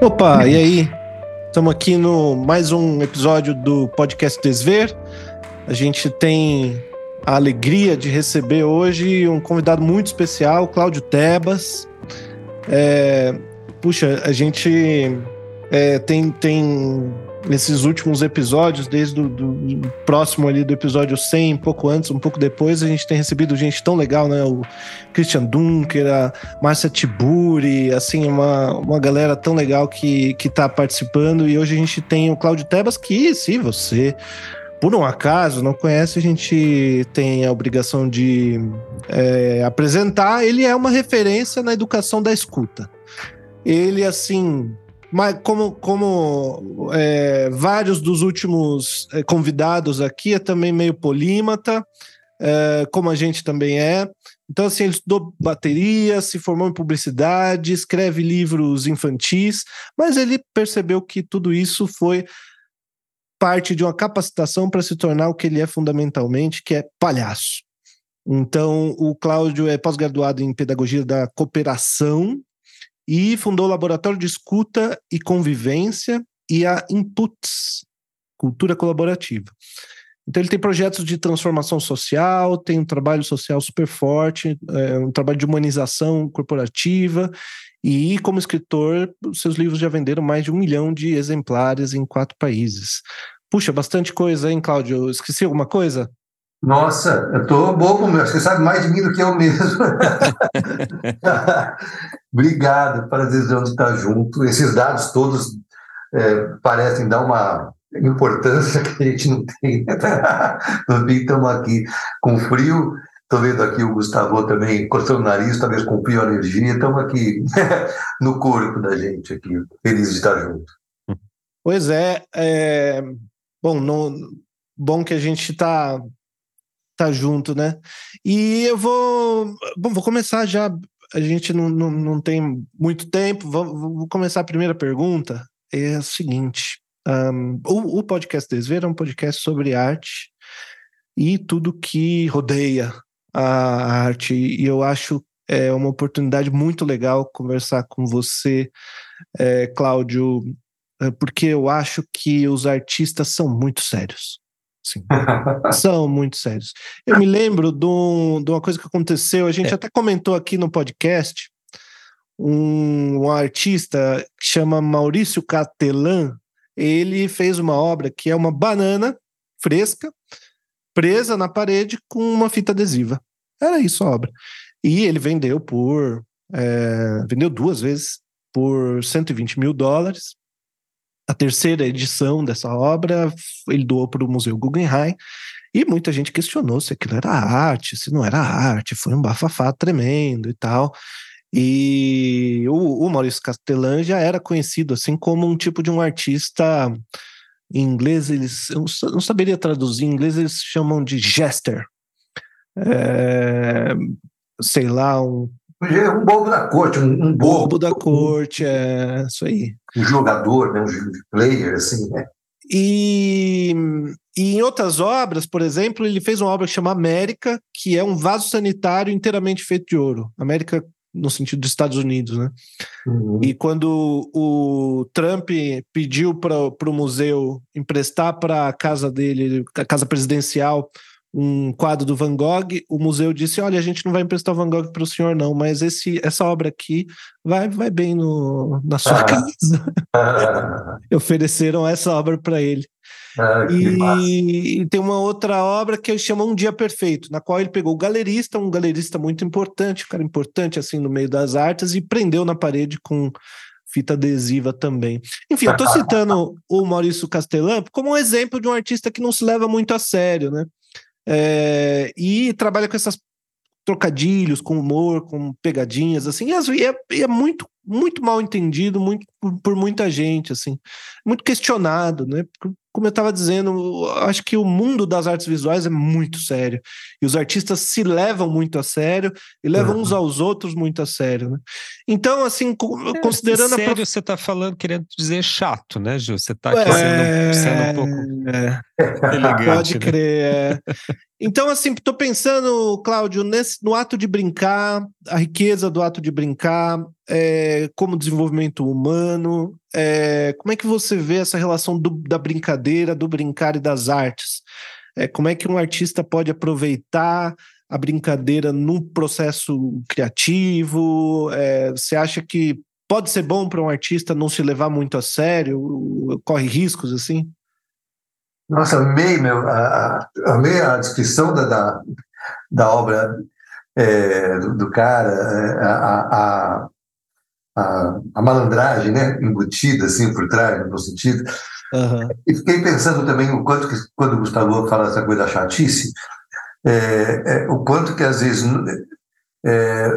Opa, e aí? Estamos aqui no mais um episódio do podcast Desver. A gente tem a alegria de receber hoje um convidado muito especial, Cláudio Tebas. É, puxa, a gente é, tem, tem nesses últimos episódios, desde o do, próximo ali do episódio 100, um pouco antes, um pouco depois, a gente tem recebido gente tão legal, né? O Christian Dunker, a Márcia Tiburi, assim, uma, uma galera tão legal que, que tá participando. E hoje a gente tem o Cláudio Tebas, que se você por um acaso não conhece, a gente tem a obrigação de é, apresentar. Ele é uma referência na educação da escuta. Ele, assim, mas como, como é, vários dos últimos é, convidados aqui é também meio polímata, é, como a gente também é. Então, assim, ele estudou bateria, se formou em publicidade, escreve livros infantis, mas ele percebeu que tudo isso foi parte de uma capacitação para se tornar o que ele é fundamentalmente, que é palhaço. Então, o Cláudio é pós-graduado em pedagogia da cooperação e fundou o Laboratório de Escuta e Convivência e a Inputs, Cultura Colaborativa. Então ele tem projetos de transformação social, tem um trabalho social super forte, é, um trabalho de humanização corporativa e como escritor, seus livros já venderam mais de um milhão de exemplares em quatro países. Puxa, bastante coisa, hein, Cláudio? Esqueci alguma coisa? Nossa, eu estou bobo, meu. Você sabe mais de mim do que eu mesmo. Obrigado, prazer de estar junto. Esses dados todos é, parecem dar uma importância que a gente não tem. Nós estamos aqui com frio. Estou vendo aqui o Gustavo também coçando o nariz, talvez com energia. Estamos aqui no corpo da gente aqui, feliz de estar junto. Pois é, é... bom, no... bom que a gente está tá junto, né? E eu vou, bom, vou começar já. A gente não, não, não tem muito tempo. Vou, vou começar a primeira pergunta. É o seguinte: um, o, o podcast Desver é um podcast sobre arte e tudo que rodeia a arte. E eu acho é uma oportunidade muito legal conversar com você, é, Cláudio, é, porque eu acho que os artistas são muito sérios. Sim. São muito sérios. Eu me lembro de, um, de, uma coisa que aconteceu, a gente é. até comentou aqui no podcast, um, um artista que chama Maurício Catelan, ele fez uma obra que é uma banana fresca, presa na parede com uma fita adesiva. Era isso a obra. E ele vendeu por. É, vendeu duas vezes por 120 mil dólares a terceira edição dessa obra, ele doou para o Museu Guggenheim, e muita gente questionou se aquilo era arte, se não era arte, foi um bafafá tremendo e tal. E o, o Maurício Castellan já era conhecido assim como um tipo de um artista em inglês, eles eu não saberia traduzir, em inglês eles chamam de jester. É, sei lá, um um bobo da corte, um, um bobo. bobo da corte, é isso aí. Um jogador, né, um player, assim, né? E, e, em outras obras, por exemplo, ele fez uma obra que chama América, que é um vaso sanitário inteiramente feito de ouro. América no sentido dos Estados Unidos, né? Uhum. E quando o Trump pediu para o museu emprestar para a casa dele, a casa presidencial, um quadro do Van Gogh, o museu disse: Olha, a gente não vai emprestar o Van Gogh para o senhor, não, mas esse, essa obra aqui vai, vai bem no, na sua ah. casa. Ofereceram essa obra para ele. Ah, e, e, tem uma outra obra que ele chama Um Dia Perfeito, na qual ele pegou o galerista, um galerista muito importante, um cara importante assim no meio das artes, e prendeu na parede com fita adesiva também. Enfim, eu estou citando o Maurício Castellan como um exemplo de um artista que não se leva muito a sério, né? É, e trabalha com essas trocadilhos, com humor, com pegadinhas, assim, e é, é muito, muito mal entendido muito, por, por, muita gente, assim, muito questionado, né? Como eu estava dizendo, acho que o mundo das artes visuais é muito sério, e os artistas se levam muito a sério e levam uhum. uns aos outros muito a sério, né? Então, assim, é, considerando... Sério, a prof... você está falando, querendo dizer chato, né, Gil? Você está é, sendo, sendo um pouco... É, elegante, Pode né? crer, é. Então, assim, estou pensando, Cláudio, nesse, no ato de brincar, a riqueza do ato de brincar, é, como desenvolvimento humano, é, como é que você vê essa relação do, da brincadeira, do brincar e das artes? É, como é que um artista pode aproveitar a brincadeira num processo criativo? É, você acha que pode ser bom para um artista não se levar muito a sério? Corre riscos assim? Nossa, amei, meu, a, amei a descrição da, da, da obra é, do, do, cara, é, a, a, a, a, malandragem né, embutida assim por trás, no sentido. Uhum. E fiquei pensando também o quanto que, quando o Gustavo fala essa coisa da chatice, é, é, o quanto que às vezes é,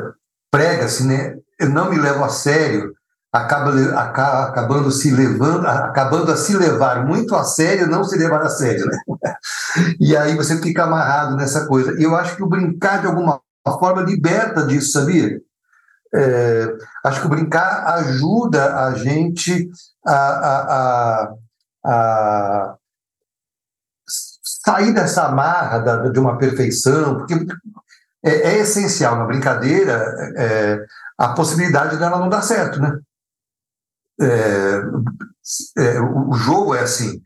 prega-se, né? Eu não me levo a sério, acaba, acaba acabando se levando, acabando a se levar muito a sério, não se levar a sério, né? E aí você fica amarrado nessa coisa. E eu acho que o brincar de alguma forma liberta disso, sabia? É, acho que o brincar ajuda a gente a, a, a, a sair dessa amarra da, de uma perfeição, porque é, é essencial na brincadeira é, a possibilidade dela não dar certo, né? É, é, o jogo é assim.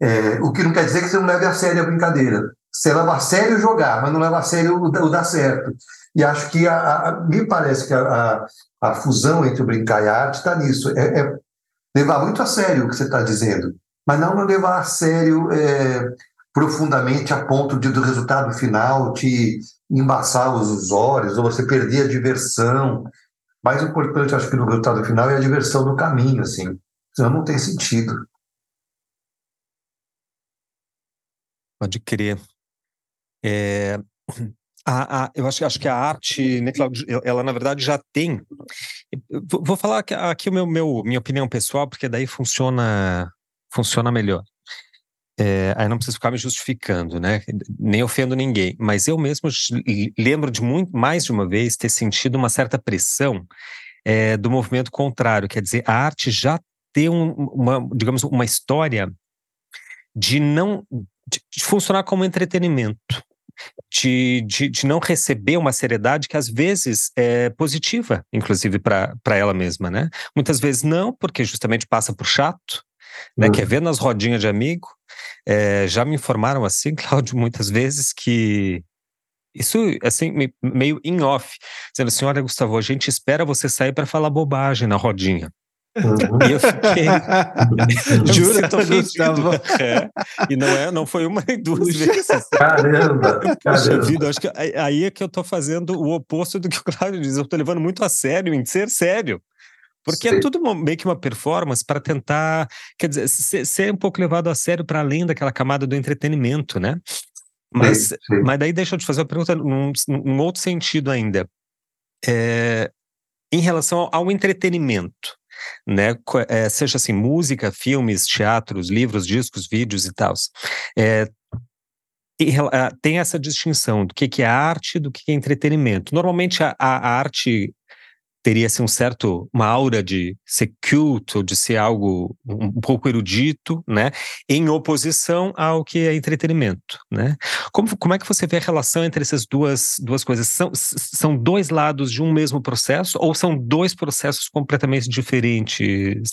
É, o que não quer dizer que você não leve a sério a brincadeira. Você leva a sério jogar, mas não leva a sério o, o dar certo. E acho que a, a, me parece que a, a, fusão entre o brincar e a arte está nisso. É, é, levar muito a sério o que você está dizendo, mas não levar a sério é, profundamente a ponto de do resultado final te embaçar os olhos ou você perder a diversão mais importante, acho que no resultado final é a diversão do caminho, assim. Senão não tem sentido. Pode crer. É, a, a, eu acho, acho que a arte, né, ela na verdade já tem. Vou falar aqui, o meu, meu, minha opinião pessoal, porque daí funciona, funciona melhor. É, aí não preciso ficar me justificando, né? Nem ofendo ninguém. Mas eu mesmo lembro de muito mais de uma vez ter sentido uma certa pressão é, do movimento contrário. Quer dizer, a arte já tem um, uma, digamos, uma história de não de, de funcionar como entretenimento. De, de, de, não receber uma seriedade que às vezes é positiva, inclusive para ela mesma, né? Muitas vezes não, porque justamente passa por chato, né? Uhum. Quer ver nas rodinhas de amigo? É, já me informaram assim, Cláudio, muitas vezes que isso, assim, meio in off, dizendo assim: olha, Gustavo, a gente espera você sair para falar bobagem na rodinha. Uhum. E eu fiquei. Jura, Gustavo? É, e não, é, não foi uma nem duas vezes. Caramba! caramba. Vida, acho que aí é que eu estou fazendo o oposto do que o Cláudio diz. Eu estou levando muito a sério, em ser sério. Porque é Sim. é tudo meio que uma performance para tentar, quer dizer, ser, ser, um pouco levado a sério para além daquela camada do entretenimento, né? Mas, sim, sim. mas daí deixa eu te fazer uma pergunta num, num outro sentido ainda. É, em relação ao entretenimento, né? É, seja assim, música, filmes, teatros, livros, discos, vídeos e tal. É, tem essa distinção do que, que é arte do que é entretenimento. Normalmente a, a arte teria assim, um certo uma aura de ser cult ou de ser algo um pouco erudito, né, em oposição ao que é entretenimento, né? Como, como é que você vê a relação entre essas duas duas coisas? São, são dois lados de um mesmo processo ou são dois processos completamente diferentes?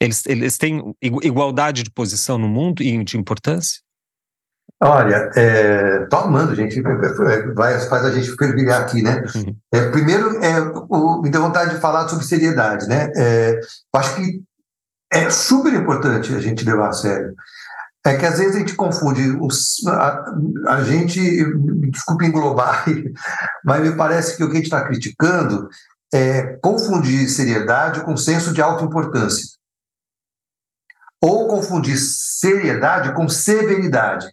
Eles eles têm igualdade de posição no mundo e de importância? Olha, é, tô amando, gente. Vai, faz a gente fervilhar aqui, né? Uhum. É, primeiro, é, o, me deu vontade de falar sobre seriedade, né? É, acho que é super importante a gente levar a sério. É que às vezes a gente confunde os, a, a gente, desculpe englobar, mas me parece que o que a gente está criticando é confundir seriedade com senso de autoimportância. Ou confundir seriedade com severidade.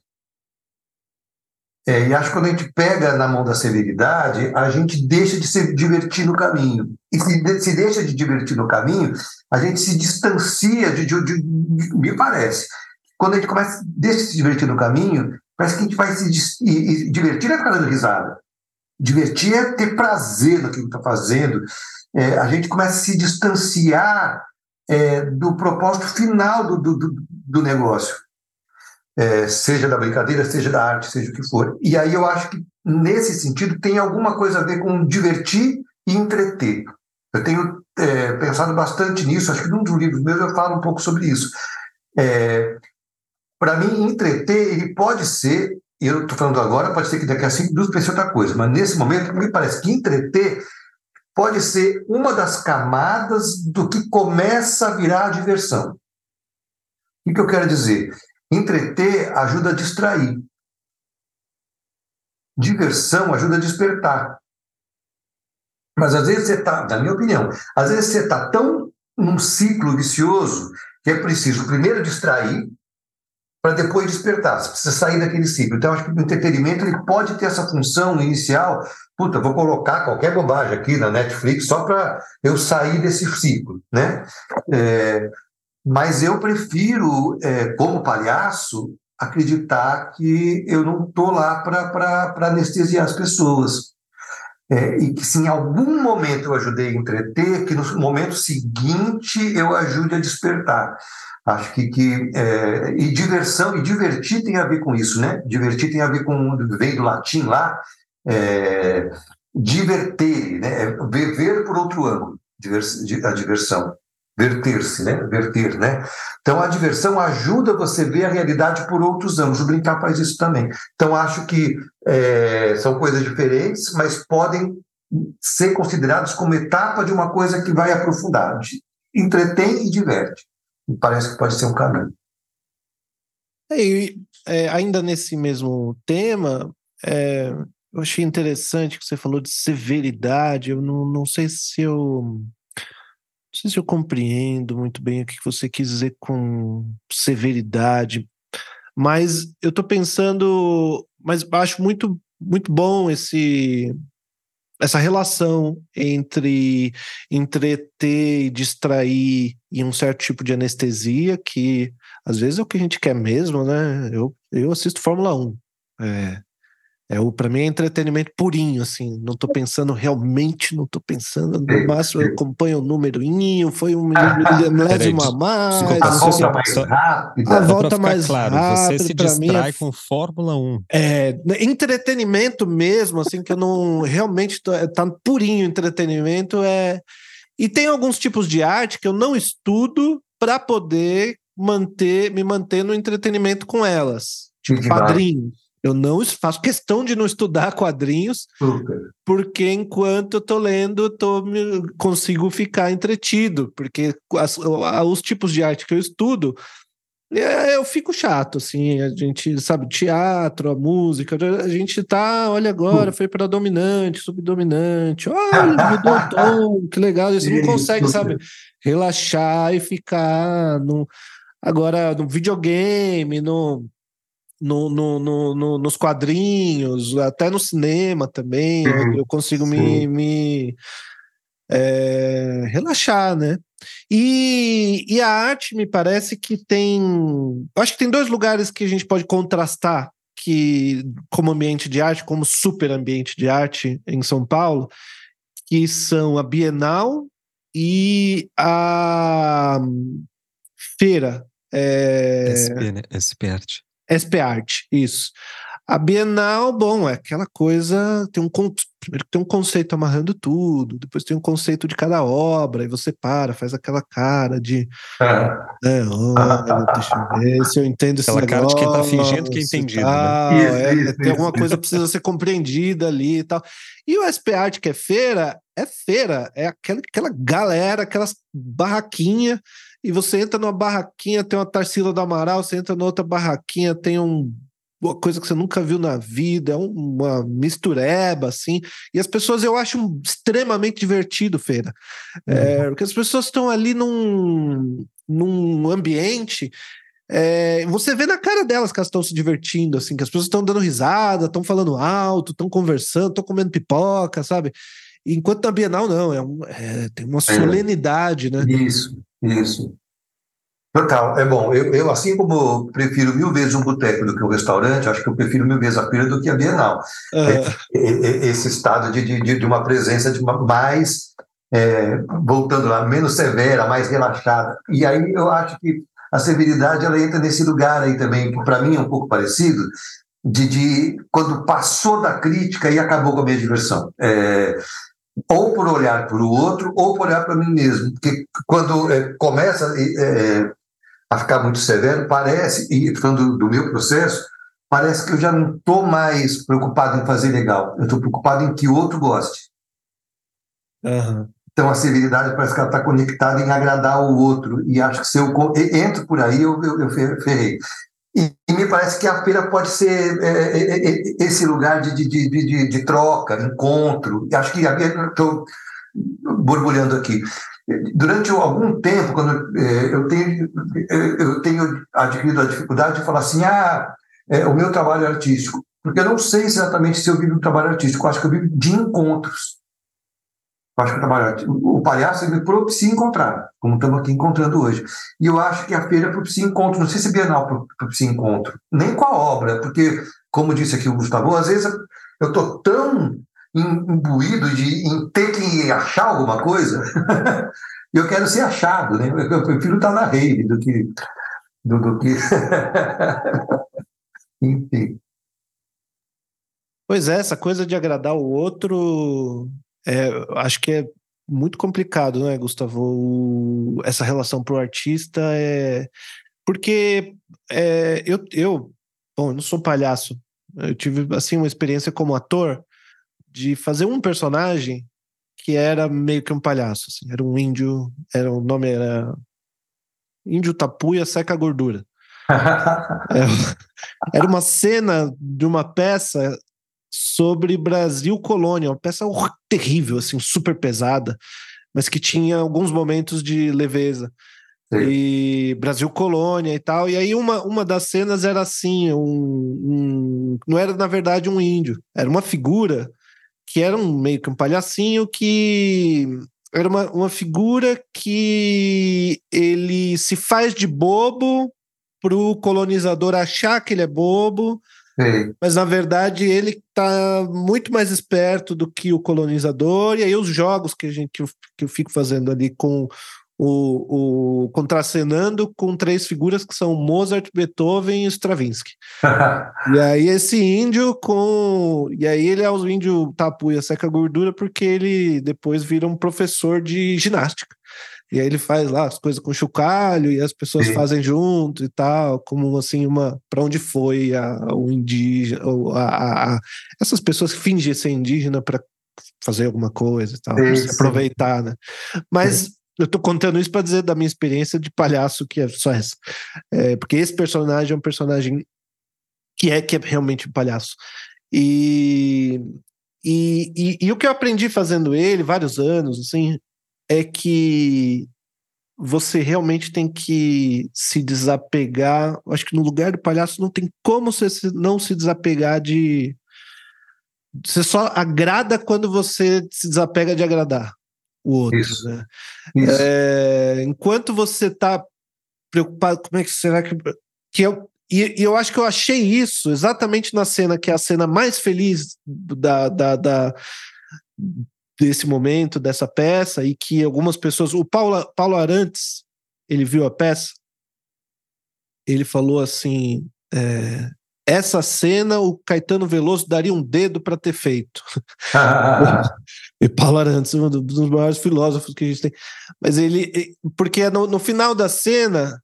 É, e acho que quando a gente pega na mão da severidade, a gente deixa de se divertir no caminho. E se, se deixa de divertir no caminho, a gente se distancia de, de, de, de, Me parece. Quando a gente começa, deixa de se divertir no caminho, parece que a gente vai se e, e divertir é ficar dando risada. Divertir é ter prazer no que está fazendo. É, a gente começa a se distanciar é, do propósito final do, do, do negócio. É, seja da brincadeira, seja da arte, seja o que for. E aí eu acho que, nesse sentido, tem alguma coisa a ver com divertir e entreter. Eu tenho é, pensado bastante nisso, acho que num dos livros meus eu falo um pouco sobre isso. É, Para mim, entreter, ele pode ser, eu estou falando agora, pode ser que daqui a cinco minutos pense outra coisa, mas nesse momento me parece que entreter pode ser uma das camadas do que começa a virar a diversão. O que eu quero dizer? Entreter ajuda a distrair. Diversão ajuda a despertar. Mas às vezes você está, na minha opinião, às vezes você está tão num ciclo vicioso que é preciso primeiro distrair para depois despertar. Você precisa sair daquele ciclo. Então, acho que o entretenimento ele pode ter essa função inicial. Puta, vou colocar qualquer bobagem aqui na Netflix só para eu sair desse ciclo, né? É, mas eu prefiro, é, como palhaço, acreditar que eu não estou lá para anestesiar as pessoas. É, e que se em algum momento eu ajudei a entreter, que no momento seguinte eu ajude a despertar. Acho que, que é, e diversão e divertir tem a ver com isso, né? Divertir tem a ver com vem do latim lá, é, diverter, né? É ver, ver por outro ângulo, a diversão, verter-se, né? Verter, né? Então a diversão ajuda você a ver a realidade por outros ângulos. O brincar faz isso também. Então acho que é, são coisas diferentes, mas podem ser considerados como etapa de uma coisa que vai aprofundar, entretém e diverte. Parece que pode ser um caminho. E, é, ainda nesse mesmo tema, é, eu achei interessante que você falou de severidade. Eu não, não sei se eu sei se eu compreendo muito bem o que você quis dizer com severidade, mas eu estou pensando, mas acho muito muito bom esse essa relação entre entreter e distrair e um certo tipo de anestesia, que às vezes é o que a gente quer mesmo, né? Eu, eu assisto Fórmula 1. É, é o para mim é entretenimento purinho, assim. Não estou pensando realmente, não estou pensando no máximo. Eu acompanho o númeroinho, foi um milésimo a mais. A volta mais rápida. A volta mais claro, rápida. Você se distrai é... com Fórmula 1. É, entretenimento mesmo, assim, que eu não realmente tô, tá purinho entretenimento. É... E tem alguns tipos de arte que eu não estudo para poder manter, me manter no entretenimento com elas. Tipo, padrinhos. Eu não faço questão de não estudar quadrinhos, Super. porque enquanto eu tô lendo, eu tô, consigo ficar entretido, porque as, os tipos de arte que eu estudo, é, eu fico chato, assim, a gente sabe, teatro, a música, a gente tá, olha agora, foi para dominante, subdominante, olha, mudou o tom, que legal, você não consegue, sabe, relaxar e ficar no, agora no videogame, no no, no, no, nos quadrinhos, até no cinema também, eu, uhum. eu, consigo me, me é, relaxar, né? E, e a arte me parece que tem. Acho que tem dois lugares que a gente pode contrastar que como ambiente de arte, como super ambiente de arte em São Paulo, que são a Bienal e a feira. É... SP, né? SP Arte. SP Art, isso. A Bienal, bom, é aquela coisa, tem um, primeiro tem um conceito amarrando tudo, depois tem um conceito de cada obra, e você para, faz aquela cara de. É. É, olha, deixa eu ver se eu entendo esse aquela negócio. cara de quem tá fingindo que é entendido. Né? Tal, né? isso, é, isso, tem isso, alguma coisa que precisa ser compreendida ali e tal. E o SP Art, que é feira, é feira, é aquela, aquela galera, aquelas barraquinhas e você entra numa barraquinha, tem uma Tarsila do Amaral, você entra noutra barraquinha, tem um, uma coisa que você nunca viu na vida, é uma mistureba, assim. E as pessoas, eu acho extremamente divertido, Feira. É, uhum. Porque as pessoas estão ali num, num ambiente. É, você vê na cara delas que elas estão se divertindo, assim, que as pessoas estão dando risada, estão falando alto, estão conversando, estão comendo pipoca, sabe? Enquanto na Bienal, não, é, um, é tem uma é. solenidade, né? Isso. Isso. Total, é bom. Eu, eu, assim como prefiro mil vezes um boteco do que um restaurante, acho que eu prefiro mil vezes a feira do que a Bienal. Uhum. Esse estado de, de, de, uma presença de uma, mais, é, voltando lá, menos severa, mais relaxada. E aí eu acho que a severidade ela entra nesse lugar aí também, que para mim é um pouco parecido, de, de, quando passou da crítica e acabou com a minha diversão. É, ou por olhar para o outro, ou por olhar para mim mesmo. Porque quando é, começa é, a ficar muito severo, parece, e falando do, do meu processo, parece que eu já não estou mais preocupado em fazer legal, eu estou preocupado em que o outro goste. Uhum. Então a severidade parece que ela está conectada em agradar o outro, e acho que se eu entro por aí, eu, eu, eu ferrei. E, e, me parece que a feira pode ser é, é, é, é esse lugar de, de, de, de, troca, encontro. Acho que estou borbulhando aqui. Durante algum tempo, quando é, eu tenho, eu tenho adquirido a dificuldade de falar assim, ah, é, o meu trabalho é artístico, porque eu não sei exatamente se eu vivo um trabalho artístico, eu acho que eu vivo de encontros. Acho que o o palhaço me propicia encontrar, como estamos aqui encontrando hoje. E eu acho que a feira propicia encontro, não sei se Bienal propicia encontro, nem com a obra, porque, como disse aqui o Gustavo, às vezes eu estou tão imbuído de em ter que achar alguma coisa, eu quero ser achado, né? Eu prefiro estar na rede do que. Do, do que... Enfim. Pois é, essa coisa de agradar o outro, é, acho que é muito complicado, né, Gustavo? O, essa relação pro artista é. Porque é, eu, eu, bom, eu não sou palhaço. Eu tive, assim, uma experiência como ator de fazer um personagem que era meio que um palhaço. Assim. Era um índio, era, o nome era Índio Tapuia Seca Gordura. É, era uma cena de uma peça sobre Brasil Colônia, uma peça terrível, assim, super pesada, mas que tinha alguns momentos de leveza. Sim. E Brasil Colônia e tal. E aí uma, uma das cenas era assim, um, um, não era na verdade um índio, era uma figura que era um meio que um palhacinho que era uma, uma figura que ele se faz de bobo para o colonizador achar que ele é bobo, Sim. mas na verdade ele está muito mais esperto do que o colonizador, e aí os jogos que, a gente, que, eu, que eu fico fazendo ali com o, o contracenando com três figuras que são Mozart, Beethoven e Stravinsky. e aí esse índio com e aí ele é o índio tapuia seca gordura porque ele depois vira um professor de ginástica. E aí ele faz lá as coisas com chocalho e as pessoas Sim. fazem junto e tal, como assim uma para onde foi a, o indígena, a, a, a, essas pessoas que fingem ser indígena para fazer alguma coisa e tal, sim, aproveitar, né? Mas sim. eu tô contando isso para dizer da minha experiência de palhaço que é só essa, é, porque esse personagem é um personagem que é que é realmente um palhaço e e, e, e, o que eu aprendi fazendo ele vários anos, assim, é que você realmente tem que se desapegar. Acho que no lugar do palhaço não tem como você não se desapegar de. Você só agrada quando você se desapega de agradar o outro. Isso. Né? Isso. É, enquanto você está preocupado, como é que será que. que eu, e, e, eu acho que eu achei isso exatamente na cena que é a cena mais feliz da, da, da desse momento, dessa peça, e que algumas pessoas. O Paulo, Paulo Arantes, ele viu a peça, ele falou assim: é, essa cena o Caetano Veloso daria um dedo para ter feito. e Paulo Arantes, um dos maiores filósofos que a gente tem. Mas ele. Porque no, no final da cena,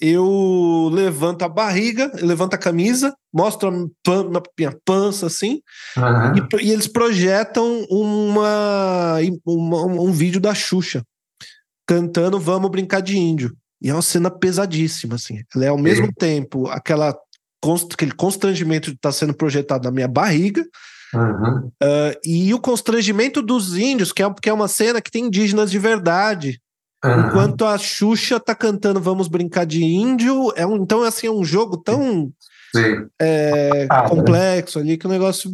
eu levanto a barriga, levanto a camisa, mostro a minha pança assim, uhum. e, e, eles projetam uma, uma, um vídeo da Xuxa cantando Vamos Brincar de Índio. E é uma cena pesadíssima, assim. Ela é ao mesmo tempo aquela, aquele constrangimento de estar tá sendo projetado na minha barriga, uhum. uh, e o constrangimento dos índios, que é, que é uma cena que tem indígenas de verdade Uhum. Enquanto a Xuxa tá cantando Vamos Brincar de Índio, é um, então assim, é um jogo tão é, ah, complexo ali que o negócio.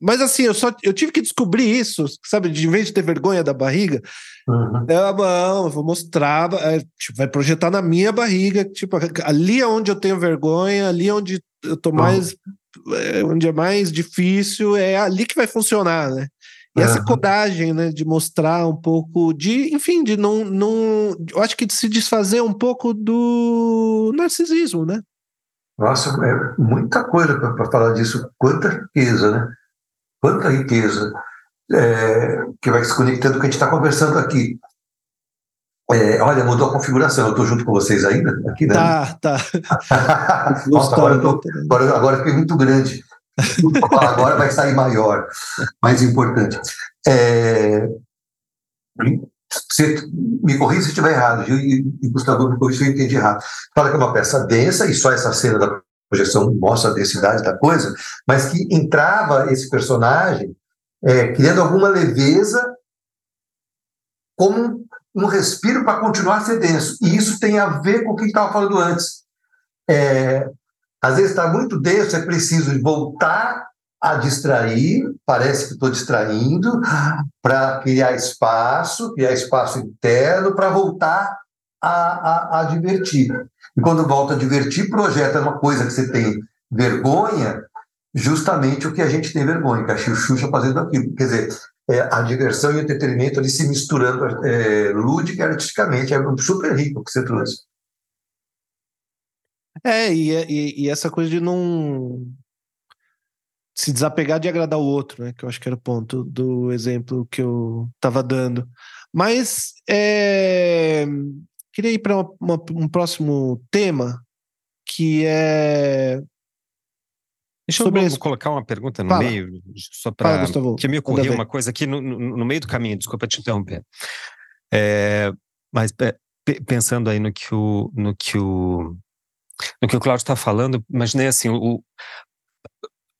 Mas assim, eu só eu tive que descobrir isso, sabe? De vez de ter vergonha da barriga, uhum. eu, é, não, eu vou mostrar, é, tipo, vai projetar na minha barriga, tipo, ali é onde eu tenho vergonha, ali é onde eu tô mais. Uhum. É, onde é mais difícil, é ali que vai funcionar, né? E essa coragem, né, de mostrar um pouco de, enfim, de não, não, eu acho que de se desfazer um pouco do narcisismo, né? Nossa, é muita coisa para falar disso. Quanta riqueza, né? Quanta riqueza é, que vai se conectando com o que a gente está conversando aqui. É, olha, mudou a configuração. Eu estou junto com vocês ainda aqui, né? Tá, tá. Nossa, agora, tô, agora, agora fiquei muito grande. Agora vai sair maior, mais importante. É, você me corrija se estiver errado, e, e Gustavo me corrija se eu entendi errado. Fala que é uma peça densa, e só essa cena da projeção mostra a densidade da coisa, mas que entrava esse personagem é, criando alguma leveza como um respiro para continuar a ser denso. E isso tem a ver com o que estava falando antes. É, às vezes está muito denso, é preciso voltar a distrair, parece que estou distraindo, para criar espaço, criar espaço interno, para voltar a, a, a, divertir. E quando volta a divertir, projeta uma coisa que você tem vergonha, justamente o que a gente tem vergonha, que a Xuxa fazendo aquilo. Quer dizer, é, a diversão e o entretenimento ali se misturando é, lúdica e artisticamente. É super rico o que você trouxe. É, e, e, e, essa coisa de não se desapegar de agradar o outro, né? Que eu acho que era o ponto do exemplo que eu estava dando. Mas é, queria ir para um próximo tema que é Deixa Sobre eu colocar uma pergunta no Fala. meio, só para. Que me ocorreu uma coisa aqui no, no, no, meio do caminho, desculpa te interromper. É, mas é, pensando aí no que o, no que o, no que o Cláudio está falando, imaginei assim, o,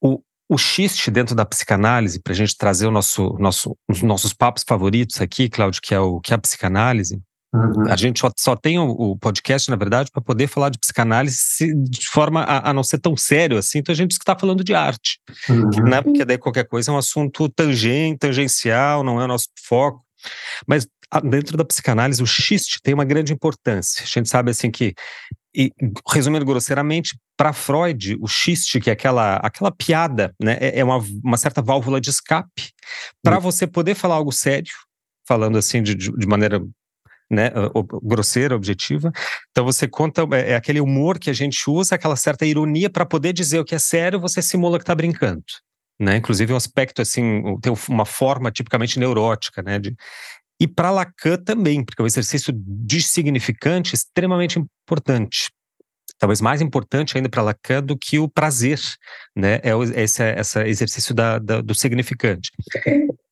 o, o xiste dentro da psicanálise, para a gente trazer o nosso, nosso, os nossos papos favoritos aqui, Cláudio, que é, o, que é a psicanálise, Uhum. A gente só, só tem o, o podcast, na verdade, para poder falar de psicanálise de forma a, a, não ser tão sério assim. Então a gente está falando de arte, uhum. né? Porque daí qualquer coisa é um assunto tangente, tangencial, não é o nosso foco. Mas dentro da psicanálise, o xiste tem uma grande importância. A gente sabe assim que, e, resumindo grosseiramente, para Freud, o xiste, que é aquela, aquela piada, né, é, é uma, uma certa válvula de escape para uhum. você poder falar algo sério, falando assim de, de maneira né, grosseira, objetiva. Então você conta, é, é, aquele humor que a gente usa, aquela certa ironia para poder dizer o que é sério, você simula que está brincando. Né? Inclusive um aspecto assim, tem uma forma tipicamente neurótica, né? De... E para Lacan também, porque é um exercício de significante extremamente importante. Talvez mais importante ainda para Lacan do que o prazer, né? É esse, esse exercício da, da, do significante.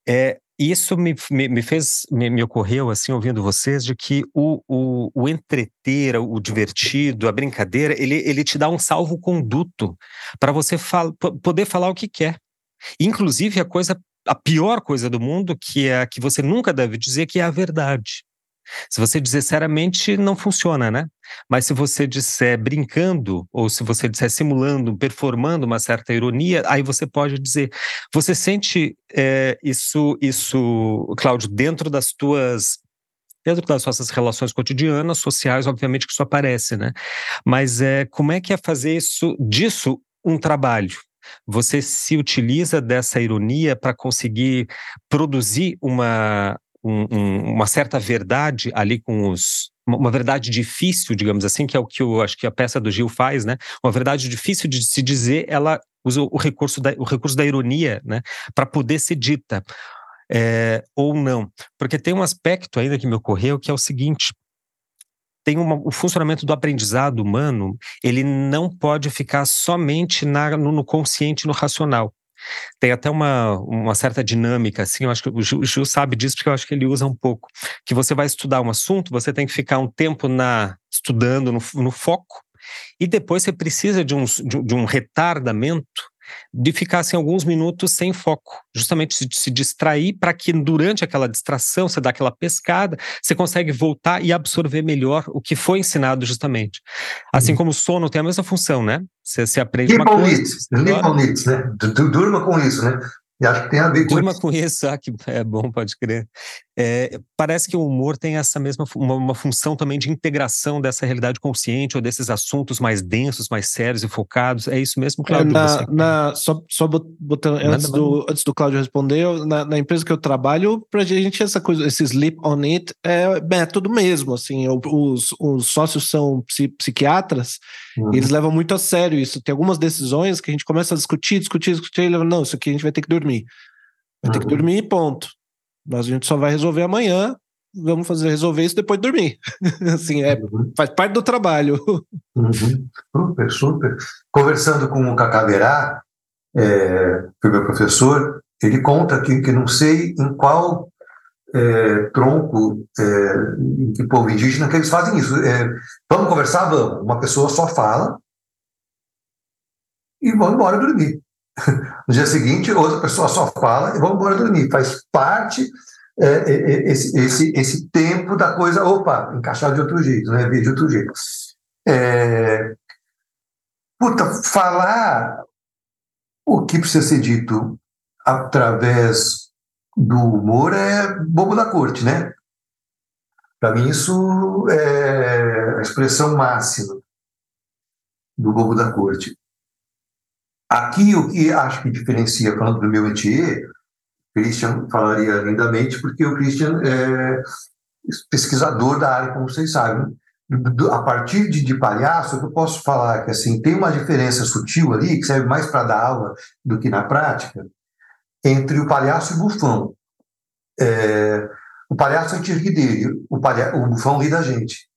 É, isso me, me, me fez, me, me, ocorreu, assim, ouvindo vocês, de que o, o, o entreter, o divertido, a brincadeira, ele, ele te dá um salvo-conduto para você fal poder falar o que quer. Inclusive, a coisa, a pior coisa do mundo, que é a que você nunca deve dizer, que é a verdade. Se você dizer seriamente, não funciona, né? Mas se você disser brincando, ou se você disser simulando, performando uma certa ironia, aí você pode dizer. Você sente é, isso, isso, Cláudio, dentro das tuas dentro das nossas relações cotidianas, sociais, obviamente que isso aparece, né? Mas é, como é que é fazer isso disso um trabalho? Você se utiliza dessa ironia para conseguir produzir uma, um, um, uma certa verdade ali com os. Uma verdade difícil, digamos assim, que é o que eu acho que a peça do Gil faz, né? Uma verdade difícil de se dizer, ela usa o recurso da, o recurso da ironia, né? Para poder ser dita. É, ou não. Porque tem um aspecto ainda que me ocorreu que é o seguinte: tem uma, o funcionamento do aprendizado humano, ele não pode ficar somente na, no, no consciente, no racional. Tem até uma, uma certa dinâmica, assim, eu acho que o Gil, sabe disso, porque eu acho que ele usa um pouco. Que você vai estudar um assunto, você tem que ficar um tempo na estudando no, no foco, e depois você precisa de um, de, de um retardamento de ficar assim, alguns minutos sem foco, justamente se, se distrair para que durante aquela distração, você dá aquela pescada, você consegue voltar e absorver melhor o que foi ensinado justamente. Assim uhum. como o sono tem a mesma função, né? Você, você aprende uma coisa... It, live on it, né? Durma com isso, né? E acho que tem a ver com Durma isso. com isso, ah, que é bom, pode crer. É, parece que o humor tem essa mesma uma, uma, função também de integração dessa realidade consciente ou desses assuntos mais densos, mais sérios e focados. É isso mesmo, Cláudio? É, na, na, só só botando, antes, do, antes do Cláudio responder, na, na, empresa que eu trabalho, para a gente essa coisa, esse sleep on it é método mesmo. Assim, os, os sócios são psiquiatras, uhum. eles levam muito a sério isso. Tem algumas decisões que a gente começa a discutir, discutir, discutir, e leva, não, isso aqui a gente vai ter que dormir dormir. Vai uhum. ter que uhum. dormir ponto. Nós a gente só vai resolver amanhã. Vamos fazer resolver isso depois de dormir. assim, é, uhum. faz parte do trabalho. Uhum. Super, super. Conversando com o Cacaverá, é, que é meu professor, ele conta que, que não sei em qual é, tronco, é, em que povo indígena, que eles fazem isso. É, vamos conversar? Vamos. Uma pessoa só fala e vão embora dormir. No dia seguinte, outra pessoa só fala e vamos embora dormir. Faz parte é, é, é, esse, esse, esse tempo da coisa, opa, encaixar de outro jeito, né? De outro jeito. É, puta, falar o que precisa ser dito através do humor é bobo da corte, né? Para mim, isso é a expressão máxima do bobo da corte. Aqui, o que acho que diferencia, falando do meu métier, Christian falaria lindamente, porque o Christian é pesquisador da área, como vocês sabem. A partir de, de palhaço, eu posso falar que assim tem uma diferença sutil ali, que serve mais para dar aula do que na prática, entre o palhaço e o bufão. É, o palhaço a gente ri dele, o, palha, o bufão ri da gente.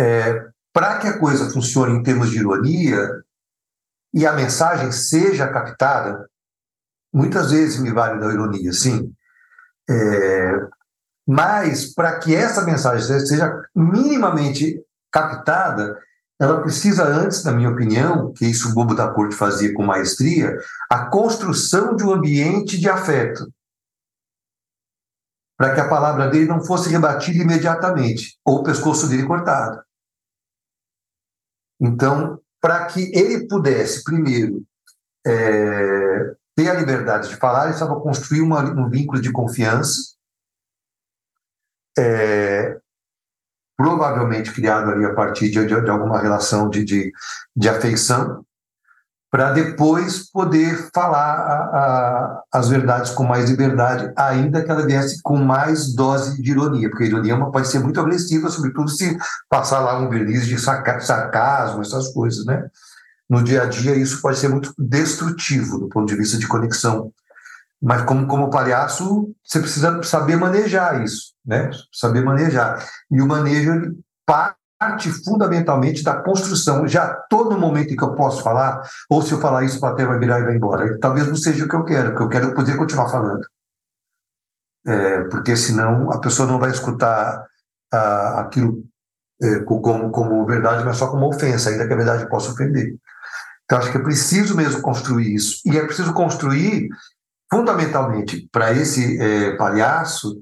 É, para que a coisa funcione em termos de ironia, e a mensagem seja captada, muitas vezes me vale da ironia, sim, é, mas para que essa mensagem seja minimamente captada, ela precisa antes, na minha opinião, que isso o Bobo da Corte fazia com maestria, a construção de um ambiente de afeto. Para que a palavra dele não fosse rebatida imediatamente, ou o pescoço dele cortado. Então, para que ele pudesse, primeiro, é, ter a liberdade de falar, ele precisava construir uma, um vínculo de confiança, é, provavelmente criado ali a partir de, de, de alguma relação de, de, de afeição, para depois poder falar a, a, as verdades com mais liberdade, ainda que ela viesse com mais dose de ironia, porque a ironia é pode ser muito agressiva, sobretudo se passar lá um verniz de sarcasmo, essas coisas, né? No dia a dia, isso pode ser muito destrutivo do ponto de vista de conexão. Mas como, como palhaço, você precisa saber manejar isso, né? Saber manejar. E o manejo, ele parte fundamentalmente da construção. Já todo momento em que eu posso falar, ou se eu falar isso, o plateia vai virar e vai embora. Talvez não seja o que eu quero, porque eu quero poder continuar falando. É, porque senão a pessoa não vai escutar aquilo é, como, como verdade, mas só como ofensa, ainda que a verdade possa ofender. Então, acho que é preciso mesmo construir isso. E é preciso construir, fundamentalmente, para esse é, palhaço,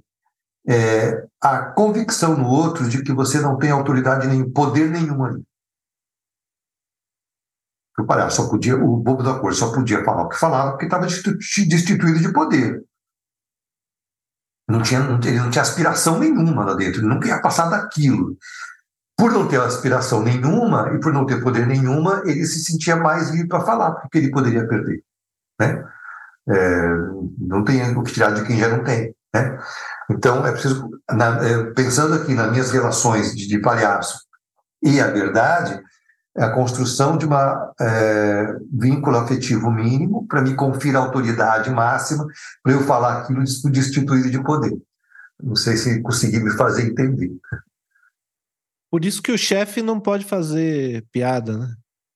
é, a convicção no outro de que você não tem autoridade nem poder nenhum ali. O palhaço só podia, o bobo da cor só podia falar o que falava porque estava destituído de poder. Não tinha, ele não tinha aspiração nenhuma lá dentro, ele nunca ia passar daquilo. Por não ter aspiração nenhuma e por não ter poder nenhuma, ele se sentia mais livre para falar, porque ele poderia perder. Né? É, não tem o que tirar de quem já não tem. Né? Então, é preciso, na, é, pensando aqui nas minhas relações de, de palhaço e a verdade, é a construção de um é, vínculo afetivo mínimo para me conferir autoridade máxima para eu falar aquilo destituído de poder. Não sei se consegui me fazer entender. Por isso que o chefe não pode fazer piada, né?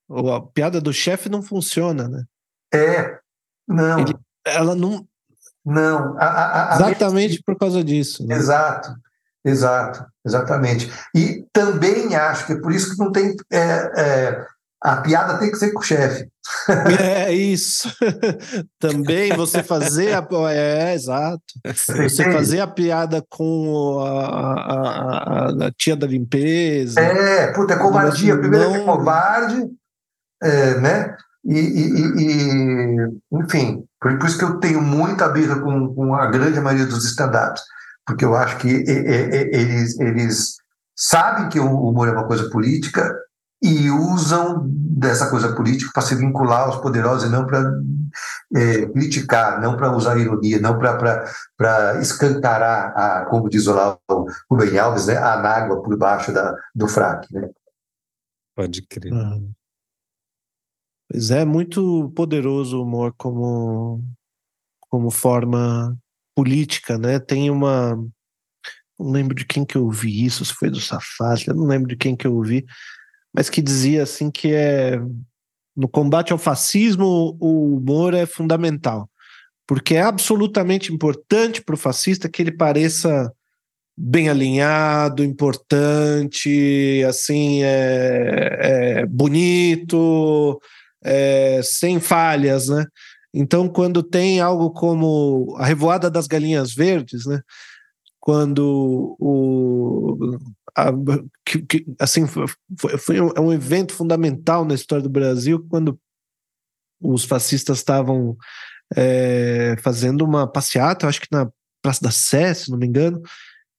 Ou a piada do chefe não funciona, né? É, não. Ele, ela não, não. A, a, a exatamente minha... por causa disso. Né? Exato, exato, exatamente. E também acho que é por isso que não tem. É, é, a piada tem que ser com o chefe. É isso. também você fazer a. É, exato. Você fazer a piada com a, a, a tia da limpeza. É, puta, é covardia. Primeiro não... é covarde, é, né? E, e, e, enfim, por, isso que eu tenho muita birra com, com a grande maioria dos stand-ups, porque eu acho que eles, eles sabem que o humor é uma coisa política e usam dessa coisa política para se vincular aos poderosos e não para é, criticar, não para usar ironia, não para escancarar, a, como diz o lá o Rubem Alves, né, a nágua por baixo da, do fraque. Né? Pode crer. Uhum. Pois é, muito poderoso o humor como, como forma política, né? Tem uma. Não lembro de quem que eu ouvi isso, se foi do Safari, eu não lembro de quem que eu ouvi, mas que dizia assim que é no combate ao fascismo o humor é fundamental, porque é absolutamente importante para o fascista que ele pareça bem alinhado, importante, assim, é, é bonito, é, sem falhas, né? Então, quando tem algo como a Revoada das Galinhas Verdes, né? Quando o, a, que, que, assim foi, foi um, é um evento fundamental na história do Brasil quando os fascistas estavam é, fazendo uma passeata, acho que na Praça da Sé, se não me engano,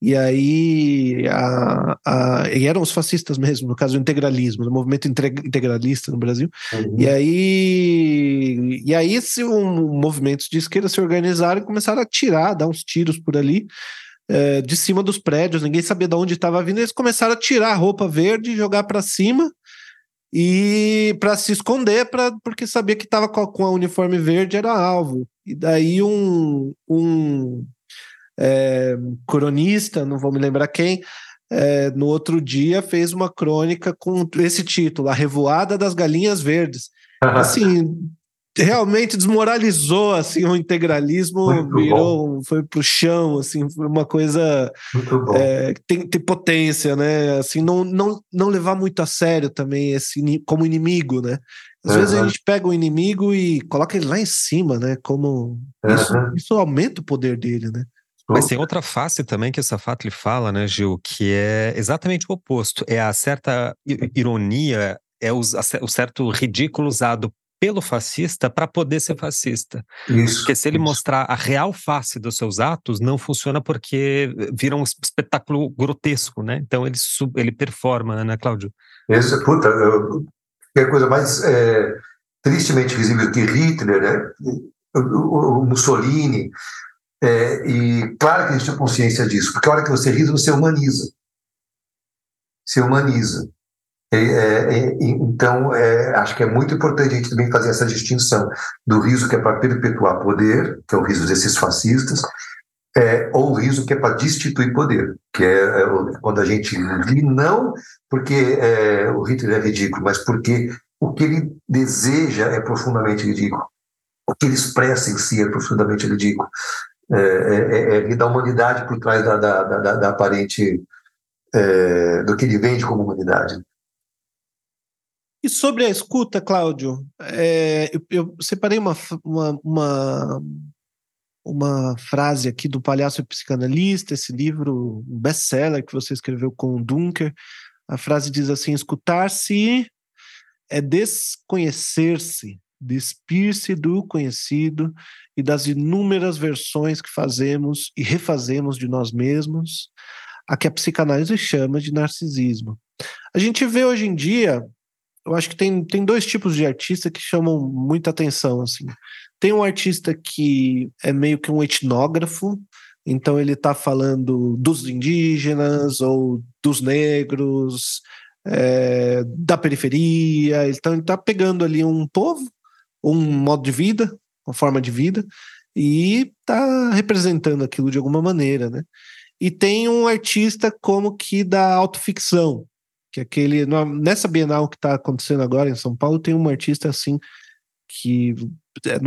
e aí a, a, e eram os fascistas mesmo, no caso o integralismo, o movimento integralista no Brasil. Uhum. E aí e aí se um, movimentos de esquerda se organizaram e começaram a tirar, dar uns tiros por ali é, de cima dos prédios, ninguém sabia de onde estava vindo, eles começaram a tirar a roupa verde, jogar para cima e para se esconder, pra, porque sabia que estava com, com a uniforme verde era alvo. E daí um, um é, cronista, não vou me lembrar quem, é, no outro dia fez uma crônica com esse título, A Revoada das Galinhas Verdes. Assim, realmente desmoralizou assim o integralismo Muito virou bom. foi pro chão assim foi uma coisa é, tem, tem potência né assim não, não não levar muito a sério também esse como inimigo né às uhum. vezes a gente pega o inimigo e coloca ele lá em cima né como uhum. isso, isso aumenta o poder dele né mas tem outra face também que o Safatli fala, né, Gil, que é exatamente o oposto. É a certa ironia, é o, o certo ridículo usado pelo fascista para poder ser fascista. Isso, porque se ele isso. mostrar a real face dos seus atos, não funciona porque vira um espetáculo grotesco, né? Então ele, sub, ele performa, né, Cláudio? Isso, puta, é a coisa mais é, tristemente visível que Hitler, né? o, o Mussolini, é, e claro que a gente tem consciência disso, porque a hora que você ri, você humaniza. Se humaniza. É, é, é, então, é, acho que é muito importante a gente também fazer essa distinção do riso que é para perpetuar poder, que é o riso desses fascistas, é, ou o riso que é para destituir poder, que é, é quando a gente ri, não porque o Hitler é ridículo, mas porque o que ele deseja é profundamente ridículo. O que ele expressa em si é profundamente ridículo. É, é, é, da humanidade por trás da, da, da, da aparente. do que ele vende como humanidade. E sobre a escuta, Cláudio, é, eu, eu, separei uma, uma, uma, uma, frase aqui do Palhaço Psicanalista, esse livro, um best-seller que você escreveu com o Dunker. A frase diz assim: escutar-se é desconhecer-se, despir-se do conhecido e das inúmeras versões que fazemos e refazemos de nós mesmos, a que a psicanálise chama de narcisismo. A gente vê hoje em dia eu acho que tem, tem dois tipos de artista que chamam muita atenção, assim. Tem um artista que é meio que um etnógrafo, então ele está falando dos indígenas ou dos negros, é, da periferia, então ele está pegando ali um povo, um modo de vida, uma forma de vida, e está representando aquilo de alguma maneira, né? E tem um artista como que da autoficção, que é aquele nessa Bienal que está acontecendo agora em São Paulo tem uma artista assim que é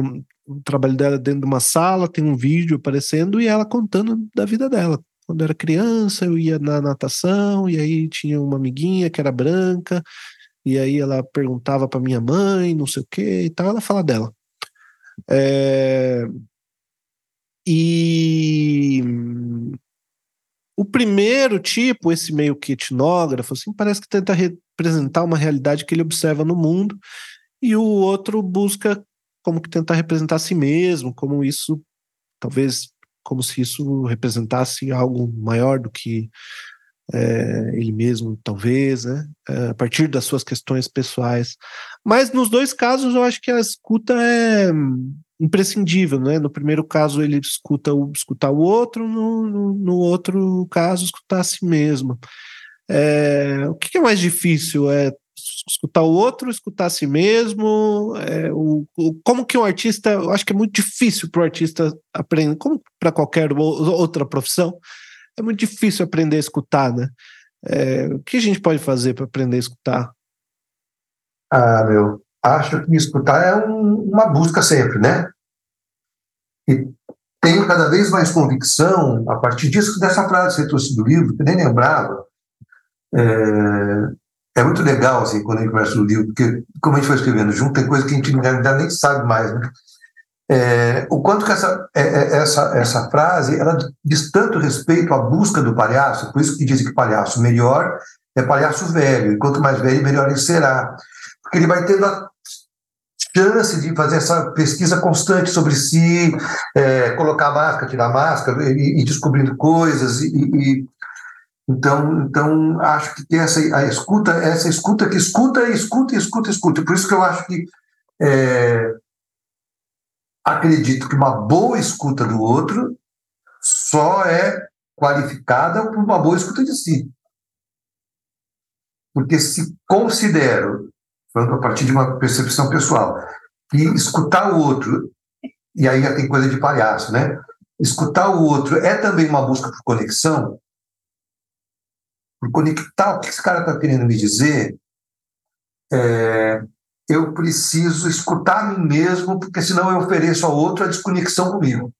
o trabalho dela dentro de uma sala tem um vídeo aparecendo e ela contando da vida dela quando era criança eu ia na natação e aí tinha uma amiguinha que era branca e aí ela perguntava para minha mãe não sei o que e tal ela fala dela. É... e o primeiro tipo, esse meio que etnógrafo, assim, parece que tenta representar uma realidade que ele observa no mundo e o outro busca como que tentar representar a si mesmo, como isso, talvez, como se isso representasse algo maior do que é, ele mesmo, talvez, né? É, a partir das suas questões pessoais. Mas nos dois casos, eu acho que a escuta é imprescindível, né? No primeiro caso, ele escuta o, escutar o outro, no, no, no outro caso, escutar a si mesmo. É, o que é mais difícil? É escutar o outro, escutar a si mesmo? É, o, o, como que um artista, eu acho que é muito difícil para o artista aprender, como para qualquer outra profissão, é muito difícil aprender a escutar, né? É, o que a gente pode fazer para aprender a escutar? Ah, meu, acho que escutar é um, uma busca sempre, né? E tenho cada vez mais convicção, a partir disso, dessa frase que você trouxe do livro, que nem lembrava. É, é muito legal, assim, quando a gente conversa no livro, porque, como a gente foi escrevendo junto, tem coisa que a gente ainda nem sabe mais, né? É, o quanto que essa, é, é, essa, essa frase ela diz tanto respeito à busca do palhaço, por isso que dizem que palhaço melhor é palhaço velho, e quanto mais velho, melhor ele será. Porque ele vai tendo a chance de fazer essa pesquisa constante sobre si, é, colocar máscara, tirar máscara, e, e descobrindo coisas, e, e, então, então acho que essa a escuta, essa escuta que escuta, escuta, escuta, escuta. Por isso que eu acho que é, acredito que uma boa escuta do outro só é qualificada por uma boa escuta de si. Porque se considero, falando a partir de uma percepção pessoal, que escutar o outro, e aí já tem coisa de palhaço, né? Escutar o outro é também uma busca por conexão, por conectar o que esse cara está querendo me dizer, é, eu preciso escutar a mim mesmo, porque senão eu ofereço ao outro a desconexão comigo.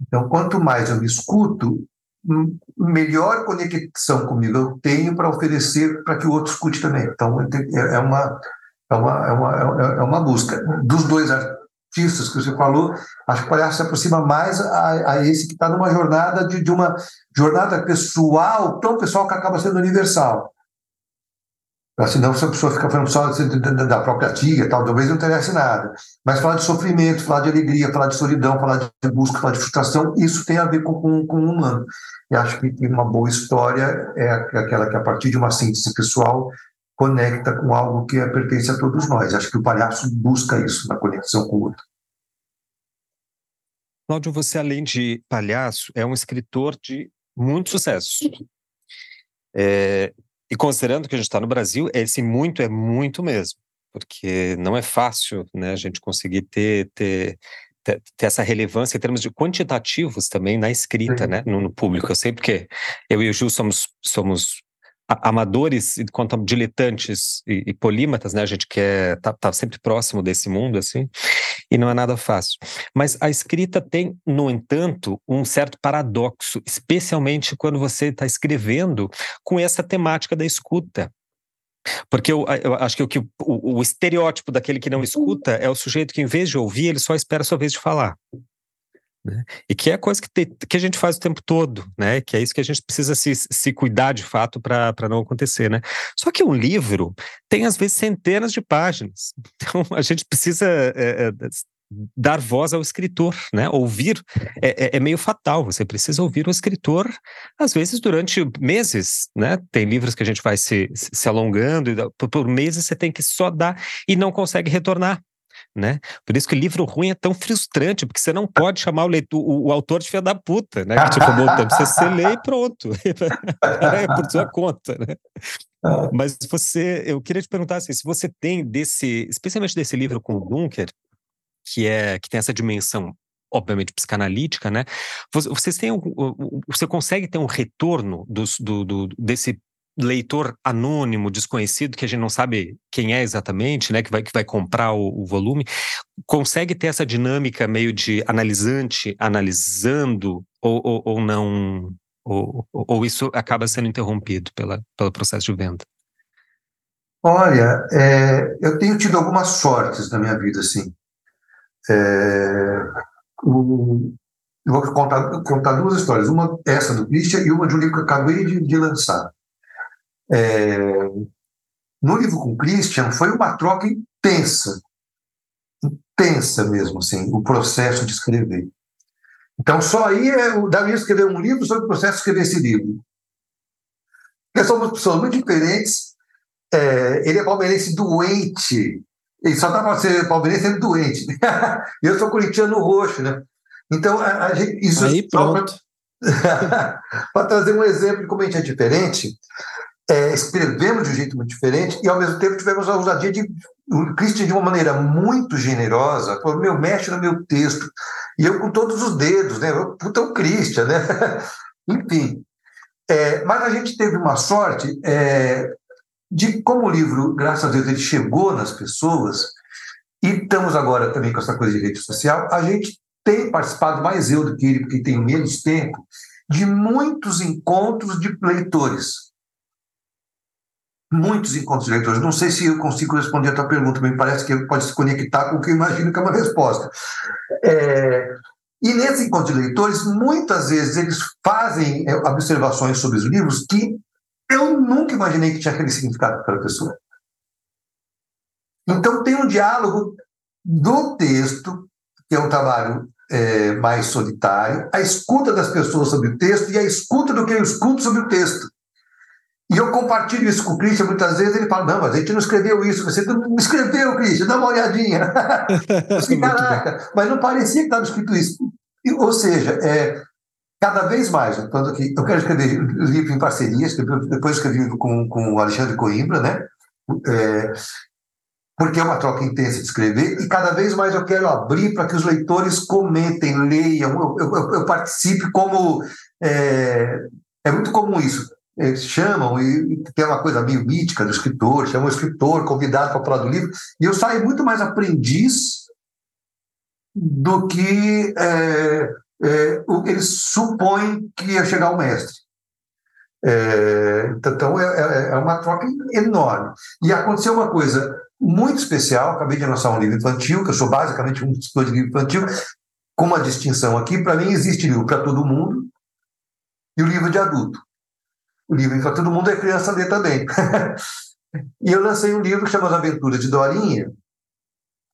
Então, quanto mais eu me escuto, melhor conexão comigo eu tenho para oferecer para que o outro escute também. Então, é, é uma, é uma, é uma, é uma busca. Dos dois artistas que você falou, acho que o palhaço se aproxima mais a, a esse que está numa jornada de, de uma jornada pessoal, tão pessoal que acaba sendo universal. Senão, se a pessoa fica falando só da própria tia, tal, talvez não interesse nada. Mas falar de sofrimento, falar de alegria, falar de solidão, falar de busca, falar de frustração, isso tem a ver com, com, com o humano. E acho que uma boa história é aquela que, a partir de uma síntese pessoal, conecta com algo que pertence a todos nós. Acho que o palhaço busca isso, na conexão com o outro. Cláudio, você, além de palhaço, é um escritor de muito sucesso. É, e considerando que a gente está no Brasil, esse muito é muito mesmo, porque não é fácil né, a gente conseguir ter, ter, ter, ter essa relevância em termos de quantitativos também na escrita, né, no, no, público. Eu sei porque eu e o Gil somos, somos amadores quanto diletantes e, e, polímatas, né? A gente quer tá, tá sempre próximo desse mundo assim, e não é nada fácil. Mas a escrita tem, no entanto, um certo paradoxo, especialmente quando você está escrevendo com essa temática da escuta. Porque eu, eu acho que, o, que o, o, estereótipo daquele que não escuta é o sujeito que, em vez de ouvir, ele só espera a sua vez de falar. Né? E que é coisa que, te, que a gente faz o tempo todo, né? Que é isso que a gente precisa se, se cuidar de fato para não acontecer, né? Só que um livro tem às vezes centenas de páginas, então a gente precisa é, é, dar voz ao escritor, né? Ouvir é, é, é, meio fatal. Você precisa ouvir o escritor, às vezes durante meses, né? Tem livros que a gente vai se, se alongando, e por meses você tem que só dar e não consegue retornar né? Por isso que o livro ruim é tão frustrante, porque você não pode chamar o, leitor, o, o autor de filha da puta, né? Que te roubou o tempo. Você, você lê e pronto. é por sua conta, né? Ah. Mas você, eu queria te perguntar assim, se você tem desse, especialmente desse livro com o Bunker, que é que tem essa dimensão obviamente psicanalítica, né? Vocês têm você consegue ter um retorno dos, do, do, desse leitor anônimo, desconhecido, que a gente não sabe quem é exatamente, né, que vai, que vai comprar o, o volume, consegue ter essa dinâmica meio de analisante, analisando, ou, ou, ou não, ou, ou, isso acaba sendo interrompido pela, pelo processo de venda? Olha, é, eu tenho tido algumas sortes na minha vida, assim. É, vou contar, contar duas histórias, uma essa do Christian e uma de um livro que eu acabei de, de lançar. É, no livro com Christian foi uma troca intensa, intensa mesmo, assim, o processo de escrever. Então, só aí é, o Davi escrever um livro sobre o processo de escrever esse livro. Porque somos pessoas muito diferentes. É, ele é palmeirense doente. Ele só dá para ser palmeirense sendo doente. eu sou corintiano roxo, né? Então, a, a gente, isso aí pronto. para trazer um exemplo de como a gente é diferente, é, escrevemos de um jeito muito diferente e, ao mesmo tempo, tivemos a ousadia de. O Christian, de uma maneira muito generosa, falou: meu, mexe no meu texto. E eu com todos os dedos, né? Puta, o Christian, né? Enfim. É, mas a gente teve uma sorte é, de, como o livro, graças a Deus, ele chegou nas pessoas, e estamos agora também com essa coisa de rede social, a gente tem participado, mais eu do que ele, porque tenho menos tempo, de muitos encontros de leitores. Muitos encontros de leitores. Não sei se eu consigo responder a tua pergunta, me parece que pode se conectar com o que eu imagino que é uma resposta. É, e nesse encontro de leitores, muitas vezes eles fazem é, observações sobre os livros que eu nunca imaginei que tinha aquele significado para a pessoa. Então tem um diálogo do texto, que é um trabalho é, mais solitário, a escuta das pessoas sobre o texto e a escuta do que eu escuto sobre o texto. E eu compartilho isso com o Christian muitas vezes, ele fala, não, mas a gente não escreveu isso, você não escreveu, Christian, dá uma olhadinha. eu caraca, mas não parecia que estava escrito isso. E, ou seja, é, cada vez mais, quando aqui, eu quero escrever livro em parceria, depois escrevi com, com o Alexandre Coimbra, né? É, porque é uma troca intensa de escrever, e cada vez mais eu quero abrir para que os leitores comentem, leiam, eu, eu, eu participe como. É, é muito comum isso eles chamam, e, tem uma coisa meio mítica do escritor, chamam o escritor convidado para falar do livro, e eu saio muito mais aprendiz do que é, é, o que eles supõem que ia chegar o mestre. É, então, é, é, é, uma troca enorme. E aconteceu uma coisa muito especial, acabei de lançar um livro infantil, que eu sou basicamente um escritor de livro infantil, com uma distinção aqui, para mim existe livro para todo mundo e o livro de adulto o livro para todo mundo é criança ler também. e eu lancei um livro que chama de Dorinha,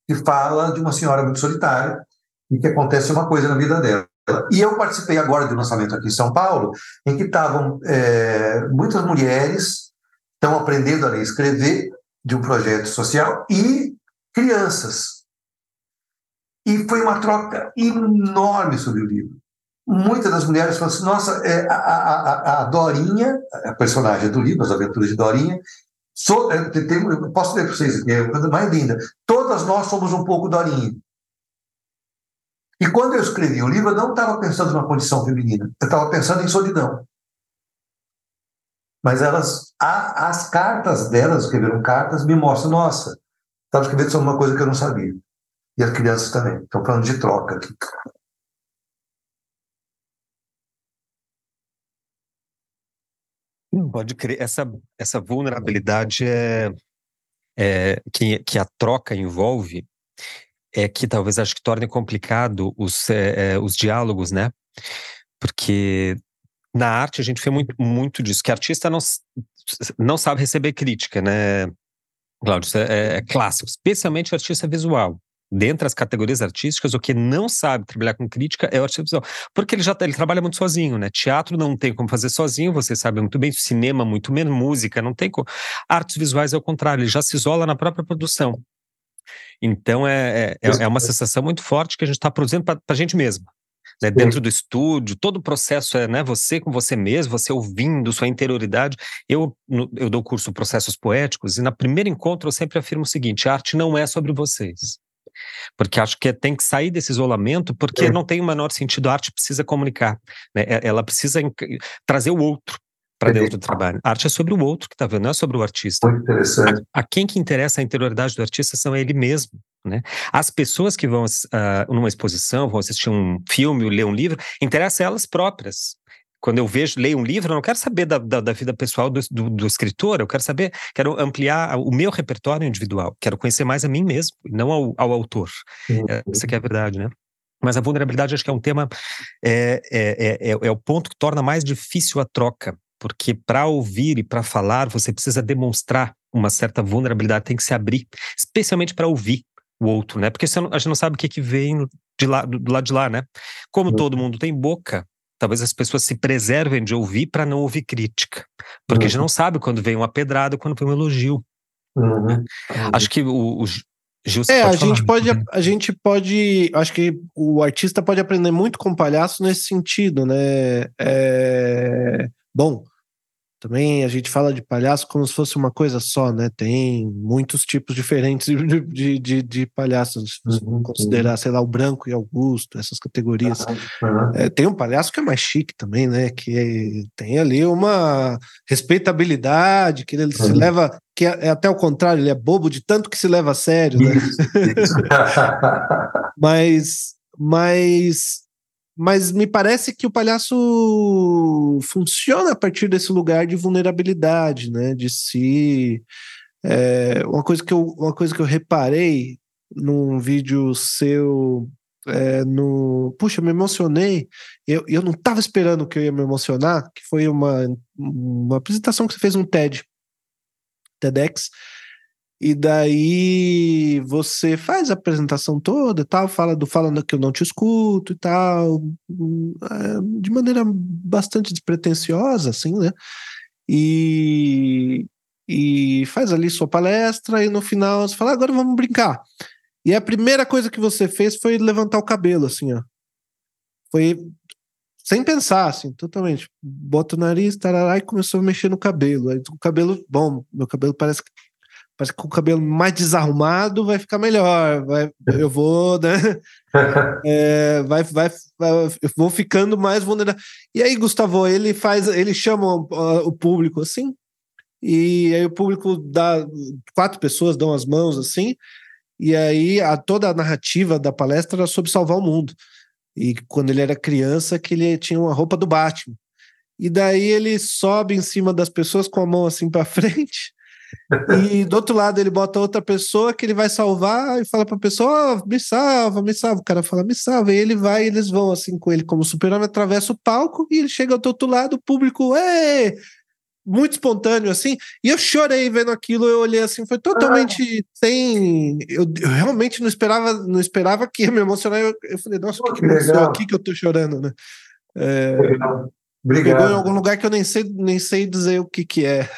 que fala de uma senhora muito solitária e que acontece uma coisa na vida dela. E eu participei agora de um lançamento aqui em São Paulo, em que estavam é, muitas mulheres estão aprendendo a ler e escrever de um projeto social e crianças. E foi uma troca enorme sobre o livro muitas das mulheres falam assim, nossa, é, a, a, a, Dorinha, a personagem do livro, As Aventuras de Dorinha, sou, é, tem, posso ler para vocês é coisa mais linda. Todas nós somos um pouco Dorinha. E quando eu escrevi o livro, eu não estava pensando na condição feminina, eu estava pensando em solidão. Mas elas, a, as cartas delas, escreveram cartas, me mostram, nossa, estava escrevendo sobre uma coisa que eu não sabia. E as crianças também. Estão falando de troca aqui. Pode crer. Essa, essa vulnerabilidade é, é que, que a troca envolve é que talvez acho que torne complicado os, é, é, os diálogos, né? Porque na arte a gente vê muito, muito disso, que artista não, não sabe receber crítica, né, Cláudio? Isso é, é clássico, especialmente artista visual dentre as categorias artísticas, o que não sabe trabalhar com crítica é o artista visual. Porque ele já ele trabalha muito sozinho, né? Teatro não tem como fazer sozinho, você sabe muito bem, cinema muito menos, música não tem como. Artes visuais é o contrário, ele já se isola na própria produção. Então é, é, é uma sensação muito forte que a gente está produzindo para a gente mesmo. Né, dentro do estúdio, todo o processo é né, você com você mesmo, você ouvindo, sua interioridade. Eu, eu dou curso Processos Poéticos e na primeiro encontro eu sempre afirmo o seguinte: a arte não é sobre vocês. Porque acho que tem que sair desse isolamento, porque é. não tem o menor sentido. A arte precisa comunicar, né? ela precisa trazer o outro para dentro do trabalho. A arte é sobre o outro que está vendo, não é sobre o artista. Muito interessante. A, a, quem que interessa a interioridade do artista são ele mesmo. Né? As pessoas que vão uh, numa exposição, vão assistir um filme, ler um livro, interessa elas próprias quando eu vejo, leio um livro, eu não quero saber da, da, da vida pessoal do, do, do, escritor, eu quero saber, quero ampliar o meu repertório individual, quero conhecer mais a mim mesmo, não ao, ao autor. Uhum. Essa que é a verdade, né? Mas a vulnerabilidade acho que é um tema, é, é, é, é, é o ponto que torna mais difícil a troca, porque para ouvir e para falar você precisa demonstrar uma certa vulnerabilidade, tem que se abrir, especialmente para ouvir o outro, né? Porque a gente não sabe o que, que vem de lá, do lado de lá, né? Como uhum. todo mundo tem boca, talvez as pessoas se preservem de ouvir para não ouvir crítica, porque uhum. a gente uhum. não sabe quando vem uma pedrada, quando vem um elogio. Uhum. Acho que o, o Gil, é, a gente pode, a gente pode, acho que o artista pode aprender muito com o palhaço nesse sentido, né? É, bom, também a gente fala de palhaço como se fosse uma coisa só, né? Tem muitos tipos diferentes de, de, de, de palhaços. Se você uhum, considerar, sei lá, o branco e Augusto, essas categorias. Uhum. É, tem um palhaço que é mais chique também, né? Que tem ali uma respeitabilidade, que ele se uhum. leva. Que é, é, até o contrário, ele é bobo de tanto que se leva a sério, né? Mas, mas mas me parece que o palhaço funciona a partir desse lugar de vulnerabilidade, né? De se é, uma coisa que eu uma coisa que eu reparei num vídeo seu é, no puxa me emocionei eu, eu não estava esperando que eu ia me emocionar que foi uma uma apresentação que você fez um TED TEDx e daí você faz a apresentação toda e tal, fala do falando que eu não te escuto e tal, é, de maneira bastante despretensiosa, assim, né? E, e faz ali sua palestra e no final você fala, agora vamos brincar. E a primeira coisa que você fez foi levantar o cabelo, assim, ó. Foi sem pensar, assim, totalmente. Bota o nariz, tarará, e começou a mexer no cabelo. Aí, o cabelo, bom, meu cabelo parece que Parece que com o cabelo mais desarrumado vai ficar melhor. Vai, eu vou, né? É, vai, vai, eu vou ficando mais vulnerável. E aí, Gustavo, ele faz, ele chama o, o público assim, e aí o público dá quatro pessoas dão as mãos assim, e aí a, toda a narrativa da palestra era sobre salvar o mundo. E quando ele era criança, que ele tinha uma roupa do Batman. E daí ele sobe em cima das pessoas com a mão assim para frente e do outro lado ele bota outra pessoa que ele vai salvar e fala pra pessoa: oh, me salva, me salva. O cara fala: me salva. E ele vai e eles vão assim com ele como super-homem, atravessa o palco e ele chega do outro lado, o público, Ê! muito espontâneo assim. E eu chorei vendo aquilo, eu olhei assim, foi totalmente ah. sem. Eu, eu, realmente não esperava, não esperava que ia me emocionar. Eu, eu falei, nossa, o que, que aconteceu aqui que eu tô chorando, né? É, Obrigado. Pegou em algum lugar que eu nem sei, nem sei dizer o que que é.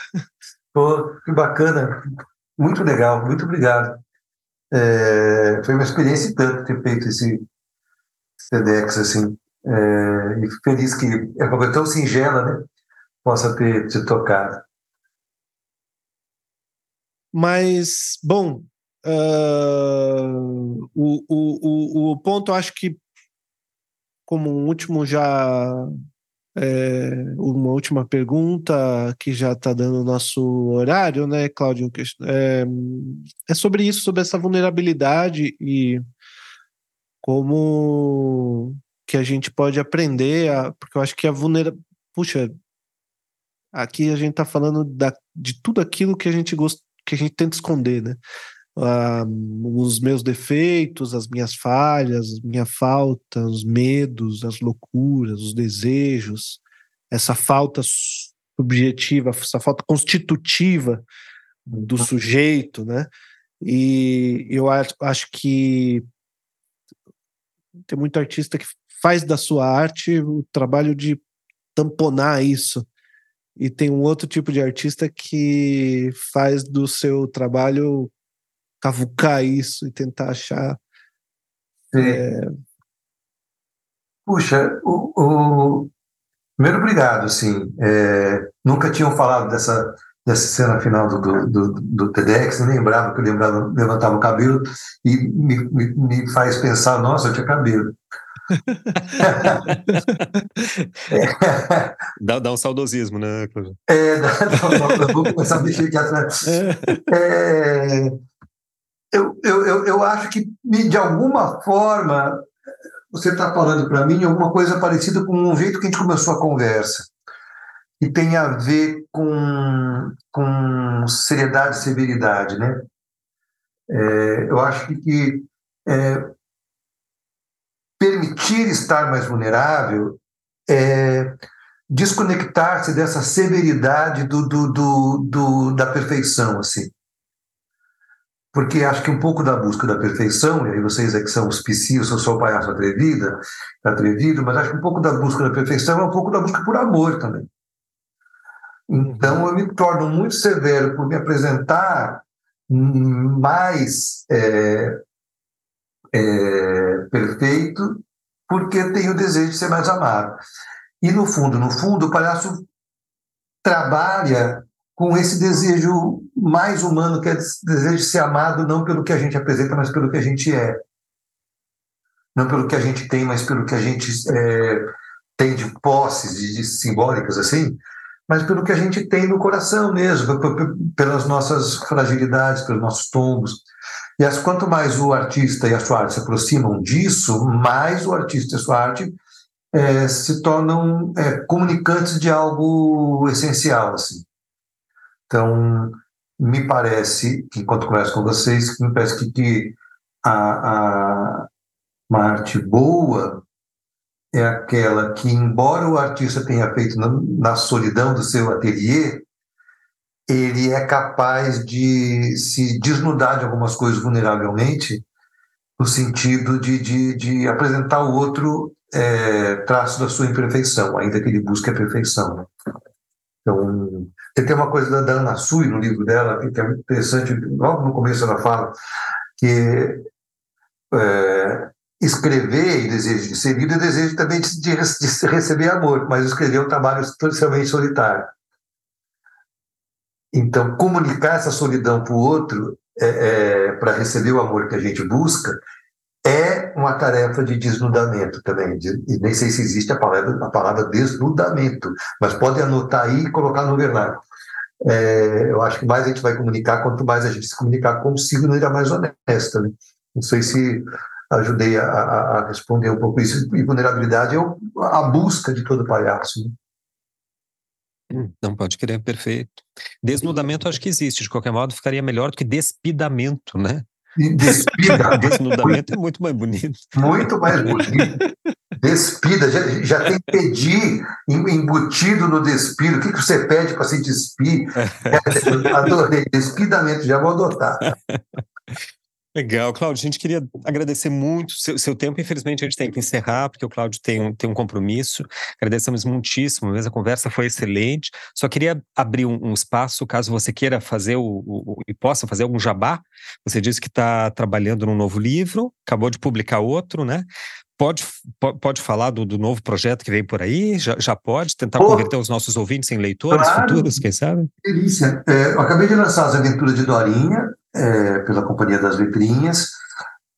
Pô, que bacana, muito legal, muito obrigado. É, foi uma experiência tanto ter feito esse TEDx, assim, é, e feliz que é uma coisa tão singela, né, possa ter te tocado. Mas, bom, uh, o, o, o, o ponto, acho que, como um último já é, uma última pergunta que já está dando o nosso horário, né, Cláudio? É, é sobre isso, sobre essa vulnerabilidade e como que a gente pode aprender, a, porque eu acho que a vulnerabilidade. Puxa, aqui a gente está falando da, de tudo aquilo que a gente gosta, que a gente tenta esconder, né? Uh, os meus defeitos, as minhas falhas, minha falta, os medos, as loucuras, os desejos, essa falta subjetiva, essa falta constitutiva do uhum. sujeito, né? E eu acho, acho que tem muito artista que faz da sua arte o trabalho de tamponar isso. E tem um outro tipo de artista que faz do seu trabalho cavucar isso e tentar achar. É... Puxa, o, o, primeiro obrigado, sim. É, nunca tinham falado dessa, dessa cena final do, do, do, do TEDx, nem lembrava que eu lembrava, levantava o cabelo e me, me, me faz pensar, nossa, eu tinha cabelo. dá, dá um saudosismo, né, Cláudio? É, dá, dá, vou começar a mexer aqui atrás. É, eu, eu, eu, acho que, de alguma forma, você está falando para mim alguma coisa parecida com um jeito que a gente começou a conversa, e tem a ver com, com seriedade e severidade, né? É, eu acho que, que é, permitir estar mais vulnerável é, desconectar-se dessa severidade do, do, do, do, da perfeição, assim. Porque acho que um pouco da busca da perfeição, e aí vocês é que são os psios, eu sou o palhaço atrevida, atrevido, mas acho que um pouco da busca da perfeição é um pouco da busca por amor também. Então eu me torno muito severo por me apresentar mais é, é, perfeito, porque tenho o desejo de ser mais amado. E no fundo, no fundo, o palhaço trabalha com esse desejo mais humano, que é desejo de ser amado não pelo que a gente apresenta, mas pelo que a gente é. Não pelo que a gente tem, mas pelo que a gente é, tem de posses, de, de, simbólicas, assim, mas pelo que a gente tem no coração mesmo, pelas nossas fragilidades, pelos nossos tombos. E as, quanto mais o artista e a sua arte se aproximam disso, mais o artista e a sua arte é, se tornam é, comunicantes de algo essencial, assim. Então, me parece enquanto converso com vocês, me parece que, que a, a, uma arte boa é aquela que, embora o artista tenha feito na, na solidão do seu ateliê, ele é capaz de se desnudar de algumas coisas vulneravelmente, no sentido de, de, de apresentar ao outro é, traços da sua imperfeição, ainda que ele busque a perfeição. Né? Então, tem uma coisa da Ana Sui no livro dela, que é muito interessante, logo no começo ela fala que é, escrever e desejo de ser lido é desejo também de, de, de receber amor, mas escrever é um trabalho totalmente solitário. Então, comunicar essa solidão para o outro, é, é, para receber o amor que a gente busca, é uma tarefa de desnudamento também. De, e nem sei se existe a palavra, a palavra desnudamento, mas pode anotar aí e colocar no vernáculo. É, eu acho que mais a gente vai comunicar, quanto mais a gente se comunicar consigo, não irá mais honesta. Né? Não sei se ajudei a, a, a, responder um pouco isso. E vulnerabilidade é a busca de todo palhaço. Né? Hum, não pode querer, perfeito. Desnudamento acho que existe, de qualquer modo ficaria melhor do que despidamento, né? Despida. Desnudamento é muito mais bonito. Muito mais bonito. Despida, já, já tem pedir embutido no despido. O que, que você pede para se despir? É, adorei. Despidamento, já vou adotar. Legal, Cláudio. A gente queria agradecer muito seu, seu tempo. Infelizmente, a gente tem que encerrar, porque o Cláudio tem um, tem um compromisso. Agradecemos muitíssimo, mesmo a conversa foi excelente. Só queria abrir um, um espaço, caso você queira fazer o, o, e possa fazer algum jabá. Você disse que está trabalhando num novo livro, acabou de publicar outro, né? Pode, pode falar do, do novo projeto que vem por aí? Já, já pode tentar oh, converter os nossos ouvintes em leitores claro, futuros, quem sabe? Delícia. É, eu acabei de lançar as aventuras de Dorinha, é, pela Companhia das Letrinhas.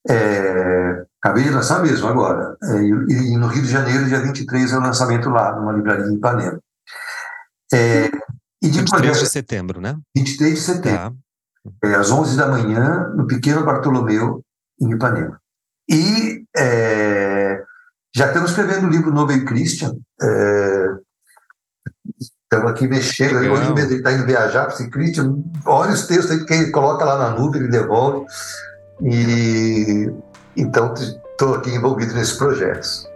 É, acabei de lançar mesmo agora. É, e, e, no Rio de Janeiro, dia 23, é o lançamento lá, numa livraria em Ipanema. É, e de 23 de setembro, né? 23 de setembro. Tá. É, às 11 da manhã, no Pequeno Bartolomeu, em Ipanema. E já estamos escrevendo o livro Novo em Christian. Estamos aqui mexendo, aí, hoje ele está indo viajar para esse Christian, olha os textos aí que ele coloca lá na nuvem, ele devolve. E então estou aqui envolvido nesses projetos.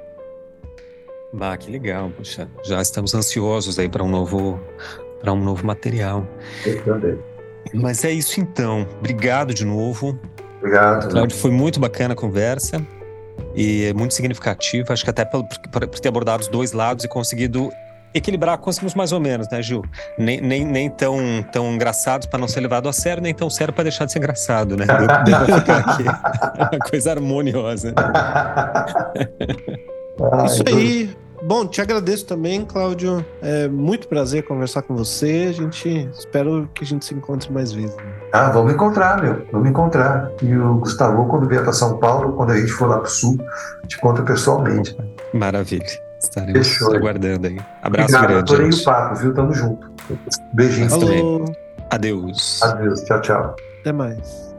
Bah, que legal, puxa. Já estamos ansiosos aí para um novo para um novo material. Eu também. Mas é isso então. Obrigado de novo. Obrigado. Cláudio, foi muito bacana a conversa e é muito significativa. Acho que até por, por, por ter abordado os dois lados e conseguido equilibrar, conseguimos mais ou menos, né, Gil? Nem, nem, nem tão, tão engraçados para não ser levado a sério, nem tão sério para deixar de ser engraçado, né? Deu, deu ficar aqui. Uma coisa harmoniosa. Isso aí. Bom, te agradeço também, Cláudio. É muito prazer conversar com você. A gente espero que a gente se encontre mais vezes. Né? Ah, vamos encontrar, meu. Vamos encontrar. E o Gustavo, quando vier para São Paulo, quando a gente for lá para o Sul, te conta pessoalmente. Maravilha. Estaremos Fechou. aguardando aí. Abraço Obrigado, grande. Adorei o papo, viu? Tamo junto. Beijinho. Falou. Adeus. Adeus. Tchau, tchau. Até mais.